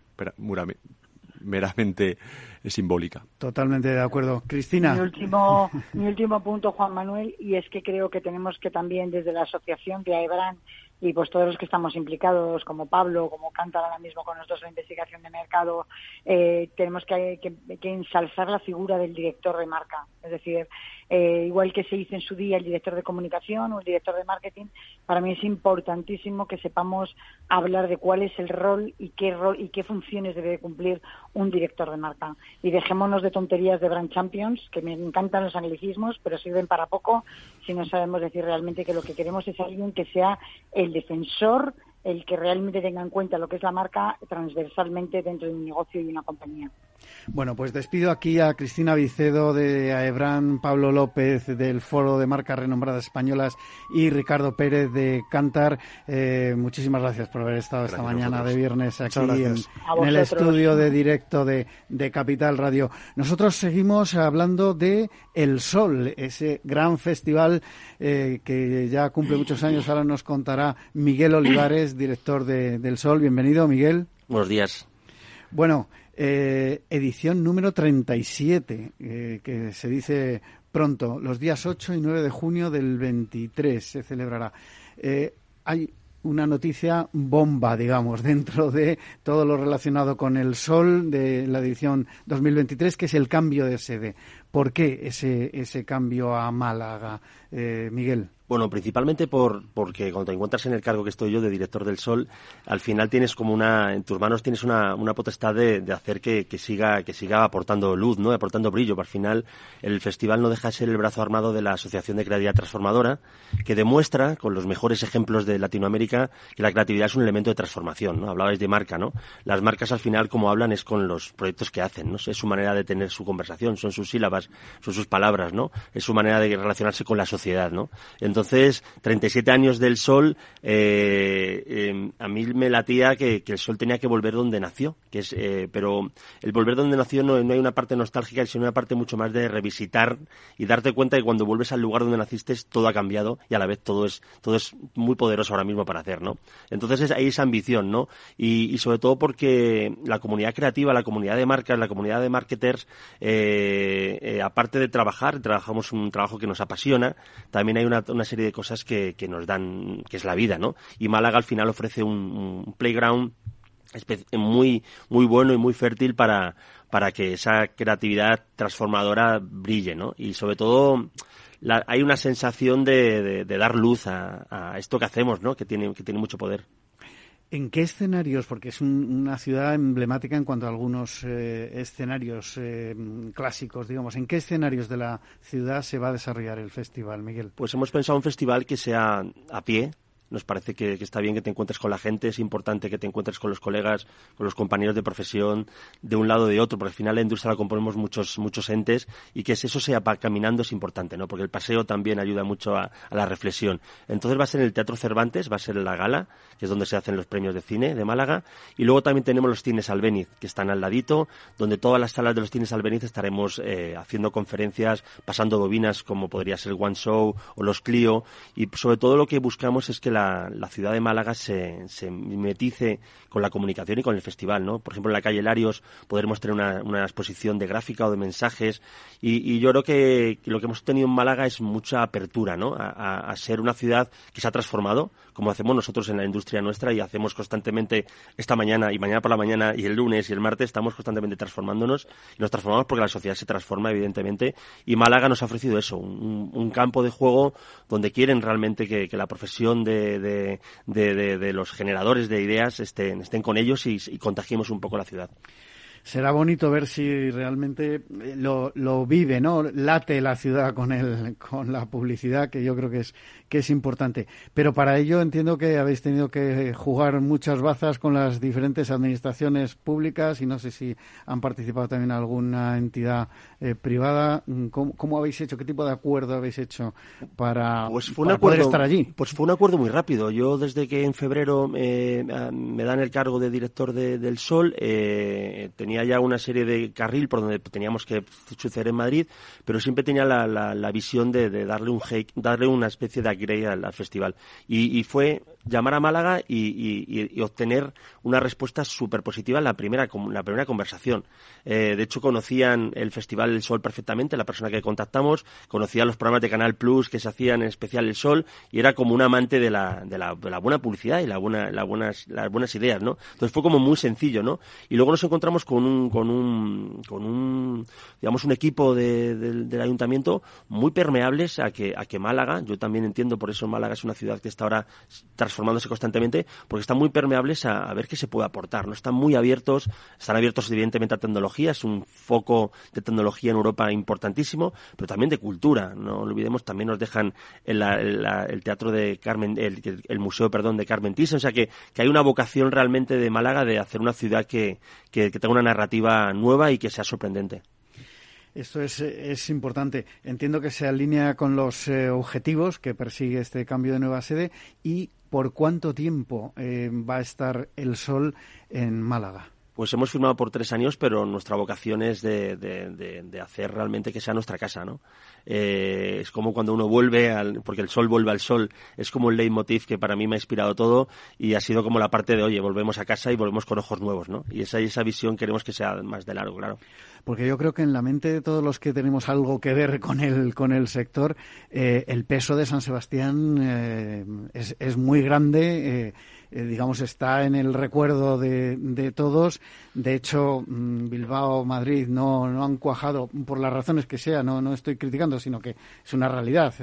meramente simbólica. Totalmente de acuerdo. Cristina. Mi último, mi último punto, Juan Manuel, y es que creo que tenemos que también desde la asociación de AEBRAN y pues todos los que estamos implicados, como Pablo, como Cantar ahora mismo con nosotros en investigación de mercado, eh, tenemos que, que, ensalzar la figura del director de marca. Es decir, eh, igual que se dice en su día el director de comunicación o el director de marketing, para mí es importantísimo que sepamos hablar de cuál es el rol y qué rol y qué funciones debe cumplir un director de marca. Y dejémonos de tonterías de brand champions, que me encantan los anglicismos, pero sirven para poco si no sabemos decir realmente que lo que queremos es alguien que sea el defensor el que realmente tenga en cuenta lo que es la marca transversalmente dentro de un negocio y una compañía. Bueno, pues despido aquí a Cristina Vicedo de Aebran, Pablo López del Foro de Marcas Renombradas Españolas y Ricardo Pérez de Cantar. Eh, muchísimas gracias por haber estado esta mañana de viernes aquí en, el estudio de directo de, Capital Radio. Nosotros seguimos hablando de El Sol, ese gran festival eh, que ya cumple muchos años. Ahora nos contará Miguel Olivares director de, del Sol. Bienvenido, Miguel. Buenos días. Bueno, eh, edición número 37, eh, que se dice pronto, los días 8 y 9 de junio del 23 se celebrará. Eh, hay una noticia bomba, digamos, <laughs> dentro de todo lo relacionado con el sol de la edición 2023, que es el cambio de sede. ¿Por qué ese, ese cambio a Málaga, Miguel? Bueno, principalmente por, porque cuando te encuentras en el cargo que estoy yo de director del Sol, al final tienes como una, en tus manos tienes una, una potestad de, de hacer que, que, siga, que siga aportando luz, ¿no? Aportando brillo. Al final, el festival no deja de ser el brazo armado de la Asociación de Creatividad Transformadora, que demuestra, con los mejores ejemplos de Latinoamérica, que la creatividad es un elemento de transformación, ¿no? Hablabais de marca, ¿no? Las marcas al final, como hablan, es con los proyectos que hacen, ¿no? Es su manera de tener su conversación, son sus sílabas, son sus palabras, ¿no? Es su manera de relacionarse con la sociedad, ¿no? Entonces, entonces, 37 años del sol, eh, em, a mí me latía que, que, el sol tenía que volver donde nació, que es, eh, pero el volver donde nació no, no, hay una parte nostálgica, sino una parte mucho más de revisitar y darte cuenta que cuando vuelves al lugar donde naciste todo ha cambiado y a la vez todo es, todo es muy poderoso ahora mismo para hacer, ¿no? Entonces hay esa ambición, ¿no? Y, y, sobre todo porque la comunidad creativa, la comunidad de marcas, la comunidad de marketers, eh, eh aparte de trabajar, trabajamos un trabajo que nos apasiona, también hay una, una serie de cosas que, que, nos dan, que es la vida, ¿no? Y Málaga al final ofrece un, playground muy, muy bueno y muy fértil para, para que esa creatividad transformadora brille, ¿no? Y sobre todo, hay una sensación de, de, dar luz a, a, esto que hacemos, ¿no? Que tiene, que tiene mucho poder. ¿En qué escenarios? Porque es una ciudad emblemática en cuanto a algunos eh, escenarios eh, clásicos, digamos. ¿En qué escenarios de la ciudad se va a desarrollar el festival, Miguel? Pues hemos pensado un festival que sea a pie, nos parece que, está bien que te encuentres con la gente, es importante que te encuentres con los colegas, con los compañeros de profesión, de un lado o de otro, porque al final la industria la componemos muchos, muchos entes y que eso sea caminando es importante, ¿no? Porque el paseo también ayuda mucho a, la reflexión. Entonces va a ser el Teatro Cervantes, va a ser en la gala, que es donde se hacen los premios de cine de Málaga, y luego también tenemos los cines Albeniz, que están al ladito, donde todas las salas de los cines Albeniz estaremos eh, haciendo conferencias, pasando bobinas como podría ser One Show o los Clio, y sobre todo lo que buscamos es que la la, ciudad de Málaga se, se metice con la comunicación y con el festival, ¿no? Por ejemplo, en la calle Larios podremos tener una, exposición de gráfica o de mensajes y, yo creo que lo que hemos tenido en Málaga es mucha apertura, ¿no? A, ser una ciudad que se ha transformado, como hacemos nosotros en la industria nuestra y hacemos constantemente esta mañana y mañana por la mañana y el lunes y el martes estamos constantemente transformándonos y nos transformamos porque la sociedad se transforma, evidentemente, y Málaga nos ha ofrecido eso, un, campo de juego donde quieren realmente que, la profesión de, de, los generadores de ideas estén, estén con ellos y, y contagiemos un poco la ciudad será bonito ver si realmente eh, lo, lo, vive, ¿no? Late la ciudad con el, con la publicidad, que yo creo que es, que es importante. Pero para ello entiendo que habéis tenido que jugar muchas bazas con las diferentes administraciones públicas y no sé si han participado también alguna entidad eh, privada. ¿Cómo, habéis hecho? ¿Qué tipo de acuerdo habéis hecho para, pues fue poder estar allí? Pues fue un acuerdo muy rápido. Yo desde que en febrero eh, me dan el cargo de director del Sol, eh, tenía ya una serie de carril por donde teníamos que suceder en Madrid, pero siempre tenía la, la, visión de, darle un darle una especie de upgrade al, festival. Y, fue llamar a Málaga y, obtener una respuesta súper positiva en la primera, la primera conversación. Eh, de hecho, conocían el Festival El Sol perfectamente, la persona que contactamos, conocían los programas de Canal Plus que se hacían en especial El Sol y era como un amante de la, de la, de la buena publicidad y la buena, la buenas, las buenas ideas, ¿no? Entonces fue como muy sencillo, ¿no? Y luego nos encontramos con con un, con un digamos, un equipo del ayuntamiento muy permeables a que, a que Málaga, yo también entiendo por eso Málaga es una ciudad que está ahora transformándose constantemente, porque están muy permeables a, ver qué se puede aportar, ¿no? Están muy abiertos, están abiertos evidentemente a tecnología, es un foco de tecnología en Europa importantísimo, pero también de cultura, no olvidemos, también nos dejan el, el, teatro de Carmen, el, el, museo, perdón, de Carmen Thyssen, o sea que, que hay una vocación realmente de Málaga de hacer una ciudad que, que tenga una narrativa nueva y que sea sorprendente. Esto es, es, importante. Entiendo que se alinea con los eh, objetivos que persigue este cambio de nueva sede y por cuánto tiempo eh, va a estar el sol en Málaga. Pues hemos firmado por tres años, pero nuestra vocación es de, de, hacer realmente que sea nuestra casa, ¿no? Eh, es como cuando uno vuelve, al, porque el sol vuelve al sol, es como un leitmotiv que para mí me ha inspirado todo y ha sido como la parte de, oye, volvemos a casa y volvemos con ojos nuevos, ¿no? Y esa, esa visión queremos que sea más de largo, claro. Porque yo creo que en la mente de todos los que tenemos algo que ver con el, con el sector, eh, el peso de San Sebastián eh, es, es, muy grande eh, digamos, está en el recuerdo de, de todos. De hecho, mm, Bilbao, Madrid no, no han cuajado por las razones que sea, no, no estoy criticando, sino que es una realidad.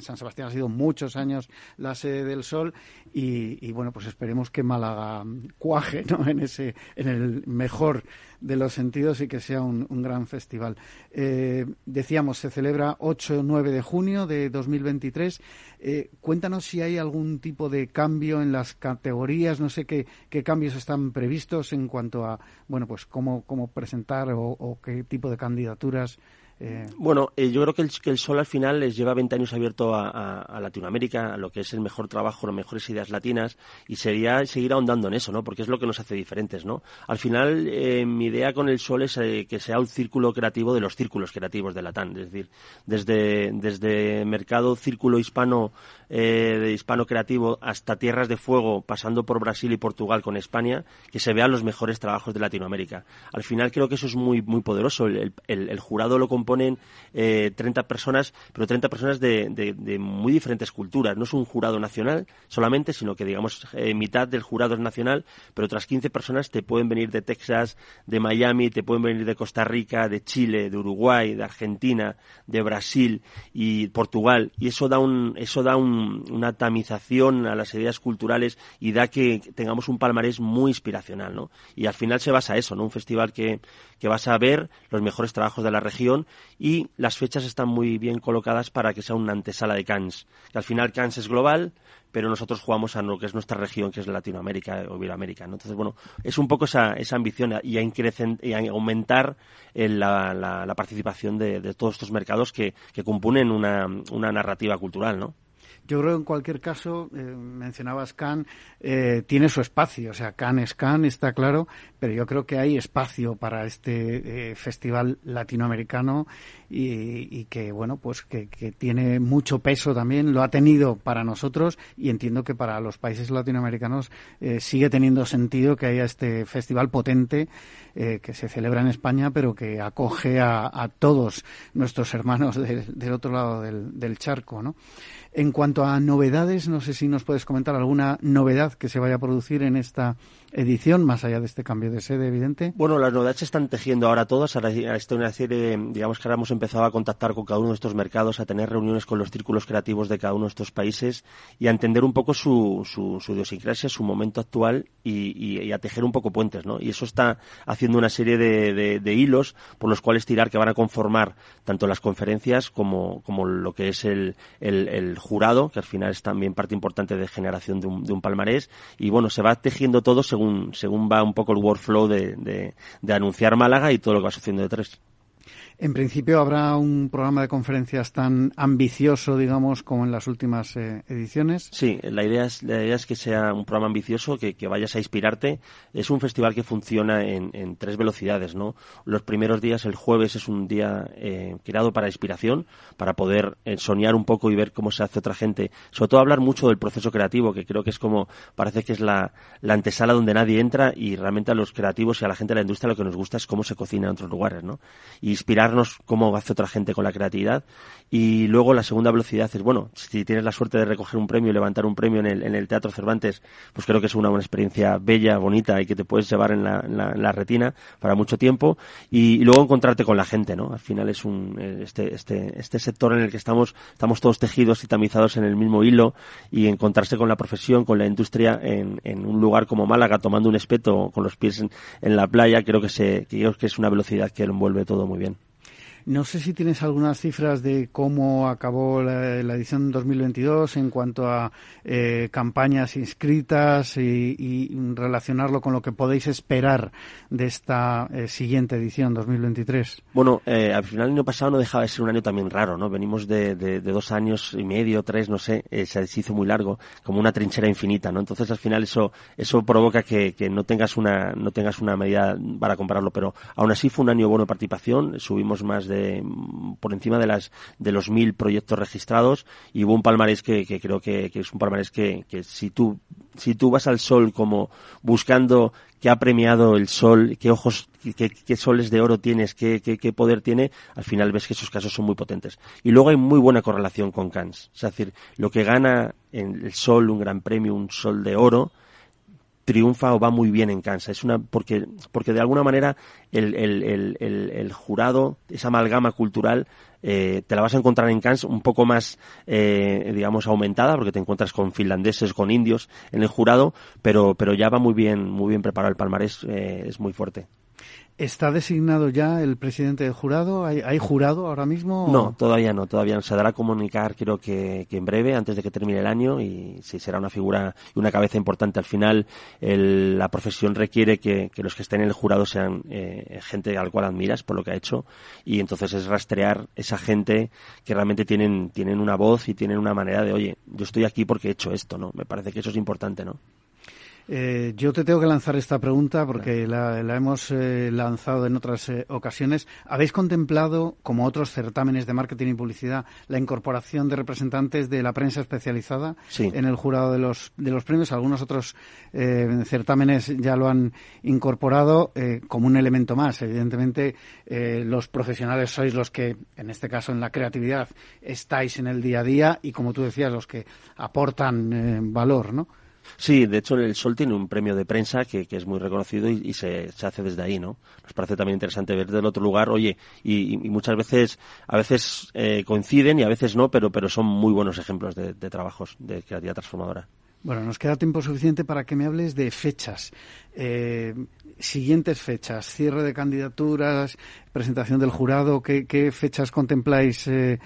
San Sebastián ha sido muchos años la sede del Sol y, y, bueno, pues esperemos que Málaga cuaje ¿no? en, ese, en el mejor de los sentidos y que sea un, gran festival. Eh, decíamos, se celebra 8 o 9 de junio de 2023. Eh, cuéntanos si hay algún tipo de cambio en las categorías, no sé qué, qué cambios están previstos en cuanto a, bueno, pues cómo, cómo presentar o qué tipo de candidaturas eh, bueno, eh, yo creo que el, Sol al final les lleva 20 años abierto a, Latinoamérica, a lo que es el mejor trabajo, las mejores ideas latinas, y sería seguir ahondando en eso, ¿no? Porque es lo que nos hace diferentes, ¿no? Al final, eh, mi idea con el Sol es que sea un círculo creativo de los círculos creativos de Latán, es decir, desde, desde mercado círculo hispano, de hispano creativo hasta Tierras de Fuego, pasando por Brasil y Portugal con España, que se vean los mejores trabajos de Latinoamérica. Al final creo que eso es muy, muy poderoso. El, el jurado lo componen eh, 30 personas, pero 30 personas de, de, muy diferentes culturas. No es un jurado nacional solamente, sino que, digamos, eh, mitad del jurado es nacional, pero otras 15 personas te pueden venir de Texas, de Miami, te pueden venir de Costa Rica, de Chile, de Uruguay, de Argentina, de Brasil y Portugal. Y eso da, un, eso da una tamización a las ideas culturales y da que tengamos un palmarés muy inspiracional, ¿no? Y al final se basa eso, ¿no? Un festival que, que vas a ver los mejores trabajos de la región y las fechas están muy bien colocadas para que sea una antesala de Cannes. Que al final Cannes es global, pero nosotros jugamos a lo que es nuestra región, que es Latinoamérica o Iberoamérica. Entonces, bueno, es un poco esa, esa ambición y a, y a aumentar eh, la, participación de, todos estos mercados que, que componen una, una narrativa cultural, ¿no? Yo creo que en cualquier caso, eh, mencionabas Cannes, eh, tiene su espacio. O sea, Cannes es Cannes, está claro, pero yo creo que hay espacio para este eh, festival latinoamericano y, que, bueno, pues que, tiene mucho peso también, lo ha tenido para nosotros y entiendo que para los países latinoamericanos sigue teniendo sentido que haya este festival potente que se celebra en España, pero que acoge a, todos nuestros hermanos del otro lado del, del charco, ¿no? En cuanto a novedades, no sé si nos puedes comentar alguna novedad que se vaya a producir en esta edición, más allá de este cambio de sede, evidente. Bueno, las novedades se están tejiendo ahora todas. Ahora está una serie, digamos que ahora hemos empezado a contactar con cada uno de estos mercados, a tener reuniones con los círculos creativos de cada uno de estos países y a entender un poco su, su, su idiosincrasia, su momento actual y, a tejer un poco puentes, ¿no? Y eso está haciendo una serie de, de, hilos por los cuales tirar que van a conformar tanto las conferencias como, como lo que es el, el, el jurado, que al final es también parte importante de generación de un, de un palmarés. Y bueno, se va tejiendo todo según, según va un poco el workflow de, de, de anunciar Málaga y todo lo que va sucediendo de tres. En principio habrá un programa de conferencias tan ambicioso, digamos, como en las últimas eh, ediciones. Sí, la idea es la idea es que sea un programa ambicioso, que, vayas a inspirarte. Es un festival que funciona en, tres velocidades, ¿no? Los primeros días, el jueves es un día eh, creado para inspiración, para poder eh, soñar un poco y ver cómo se hace otra gente. Sobre todo hablar mucho del proceso creativo, que creo que es como parece que es la, la antesala donde nadie entra y realmente a los creativos y a la gente de la industria lo que nos gusta es cómo se cocina en otros lugares, ¿no? Y inspirar cómo hace otra gente con la creatividad. Y luego la segunda velocidad es, bueno, si tienes la suerte de recoger un premio y levantar un premio en el, en el Teatro Cervantes, pues creo que es una, experiencia bella, bonita y que te puedes llevar en la, retina para mucho tiempo. Y, luego encontrarte con la gente, ¿no? Al final es un, este, este, este sector en el que estamos, estamos todos tejidos y tamizados en el mismo hilo y encontrarse con la profesión, con la industria en, un lugar como Málaga, tomando un espeto con los pies en, la playa, creo que, se, creo que es una velocidad que lo envuelve todo muy bien. No sé si tienes algunas cifras de cómo acabó la, edición 2022 en cuanto a eh, campañas inscritas y, relacionarlo con lo que podéis esperar de esta eh, siguiente edición 2023. Bueno, eh, al final el año pasado no dejaba de ser un año también raro, ¿no? Venimos de, dos años y medio, tres, no sé, se hizo muy largo, como una trinchera infinita, ¿no? Entonces al final eso eso provoca que, que no tengas una no tengas una medida para compararlo, pero aún así fue un año bueno de participación, subimos más de por encima de las de los mil proyectos registrados y hubo un palmarés que, creo que, es un palmarés que, si tú si tú vas al sol como buscando qué ha premiado el sol, qué ojos, qué, soles de oro tienes, qué, qué, poder tiene, al final ves que esos casos son muy potentes. Y luego hay muy buena correlación con Cannes. Es decir, lo que gana en el sol, un gran premio, un sol de oro, triunfa o va muy bien en Kansas. Es una, porque, porque de alguna manera el, el, el, el jurado, esa amalgama cultural, eh, te la vas a encontrar en Kansas un poco más, eh, digamos, aumentada, porque te encuentras con finlandeses, con indios en el jurado, pero, pero ya va muy bien, muy bien preparado el palmarés, eh, es muy fuerte. ¿Está designado ya el presidente del jurado? ¿Hay, jurado ahora mismo? No, todavía no, todavía no. Se dará a comunicar creo que, en breve, antes de que termine el año, y sí, será una figura y una cabeza importante. Al final, la profesión requiere que, los que estén en el jurado sean eh, gente al cual admiras por lo que ha hecho, y entonces es rastrear esa gente que realmente tienen, tienen una voz y tienen una manera de, oye, yo estoy aquí porque he hecho esto, ¿no? Me parece que eso es importante, ¿no? Eh, yo te tengo que lanzar esta pregunta porque la, hemos eh, lanzado en otras eh, ocasiones. ¿Habéis contemplado, como otros certámenes de marketing y publicidad, la incorporación de representantes de la prensa especializada en el jurado de los, de los premios? Algunos otros certámenes ya lo han incorporado como un elemento más. Evidentemente, los profesionales sois los que, en este caso en la creatividad, estáis en el día a día y, como tú decías, los que aportan valor, ¿no? Sí, de hecho el Sol tiene un premio de prensa que, es muy reconocido y, se, hace desde ahí, ¿no? Nos parece también interesante ver del otro lugar, oye, y, muchas veces, a veces eh, coinciden y a veces no, pero, pero son muy buenos ejemplos de, trabajos de creatividad transformadora. Bueno, nos queda tiempo suficiente para que me hables de fechas. Eh, siguientes fechas, cierre de candidaturas, presentación del jurado, ¿qué, fechas contempláis eh,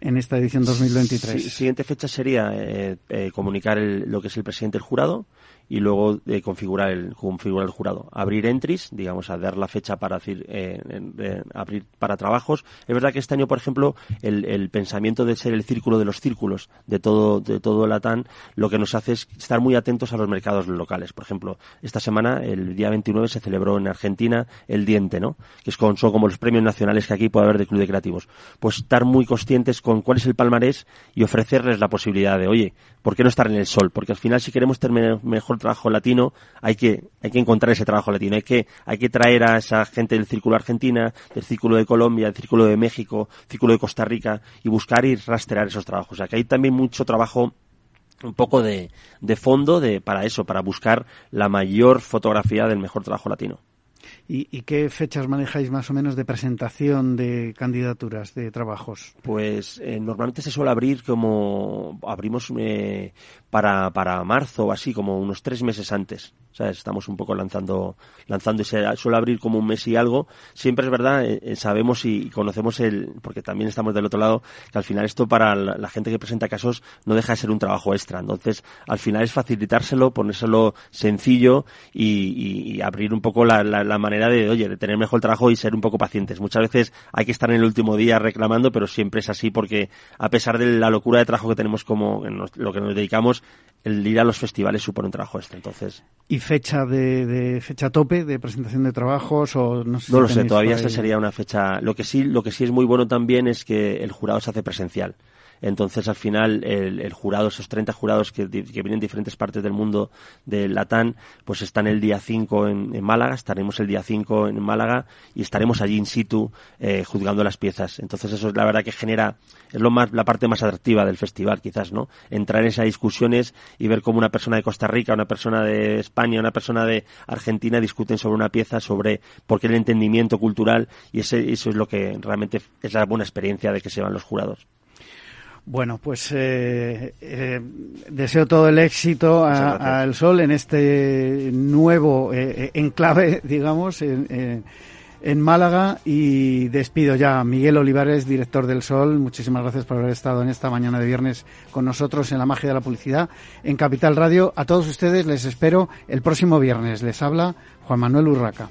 en esta edición 2023? siguiente fecha sería eh, eh, comunicar lo que es el presidente del jurado y luego eh, configurar el configurar el jurado. Abrir entries digamos a dar la fecha para decir eh, abrir para trabajos. Es verdad que este año por ejemplo el, el, pensamiento de ser el círculo de los círculos de todo de todo Latán lo que nos hace es estar muy atentos a los mercados locales. Por ejemplo esta semana el día 29 se celebró en Argentina el diente no que es con, son como los premios nacionales que aquí puede haber de club de creativos. Pues estar muy conscientes con cuál es el palmarés y ofrecerles la posibilidad de oye ¿por qué no estar en el sol? Porque al final si queremos tener mejor trabajo latino, hay que, hay que encontrar ese trabajo latino, hay que, hay que traer a esa gente del círculo Argentina, del círculo de Colombia, del círculo de México, círculo de Costa Rica, y buscar y rastrear esos trabajos. O sea que hay también mucho trabajo un poco de, de fondo de, para eso, para buscar la mayor fotografía del mejor trabajo latino. ¿Y, qué fechas manejáis más o menos de presentación de candidaturas, de trabajos? Pues eh, normalmente se suele abrir como abrimos eh, para, para marzo o así, como unos tres meses antes. Estamos un poco lanzando, lanzando y se suele abrir como un mes y algo. Siempre es verdad, eh, eh, sabemos y conocemos el, porque también estamos del otro lado, que al final esto para la, gente que presenta casos no deja de ser un trabajo extra. Entonces, al final es facilitárselo, ponérselo sencillo y, abrir un poco la, la, manera de, oye, de tener mejor trabajo y ser un poco pacientes. Muchas veces hay que estar en el último día reclamando, pero siempre es así porque a pesar de la locura de trabajo que tenemos como en lo que nos dedicamos, el ir a los festivales supone un trabajo extra. Entonces. ¿Y fecha de, fecha tope de presentación de trabajos o no sé? No lo sé, todavía esta sería una fecha. Lo que sí, lo que sí es muy bueno también es que el jurado se hace presencial. Entonces, al final, el, jurado, esos 30 jurados que, vienen de diferentes partes del mundo de Latán, pues están el día 5 en, Málaga, estaremos el día 5 en Málaga y estaremos allí in situ eh, juzgando las piezas. Entonces, eso es la verdad que genera, es lo más, la parte más atractiva del festival, quizás, ¿no? Entrar en esas discusiones y ver cómo una persona de Costa Rica, una persona de España, una persona de Argentina discuten sobre una pieza, sobre por qué el entendimiento cultural y ese, eso es lo que realmente es la buena experiencia de que se van los jurados. Bueno, pues eh, eh, deseo todo el éxito al Sol en este nuevo eh, enclave, <laughs> digamos, en, en, Málaga y despido ya a Miguel Olivares, director del Sol. Muchísimas gracias por haber estado en esta mañana de viernes con nosotros en la magia de la publicidad en Capital Radio. A todos ustedes les espero el próximo viernes. Les habla Juan Manuel Urraca.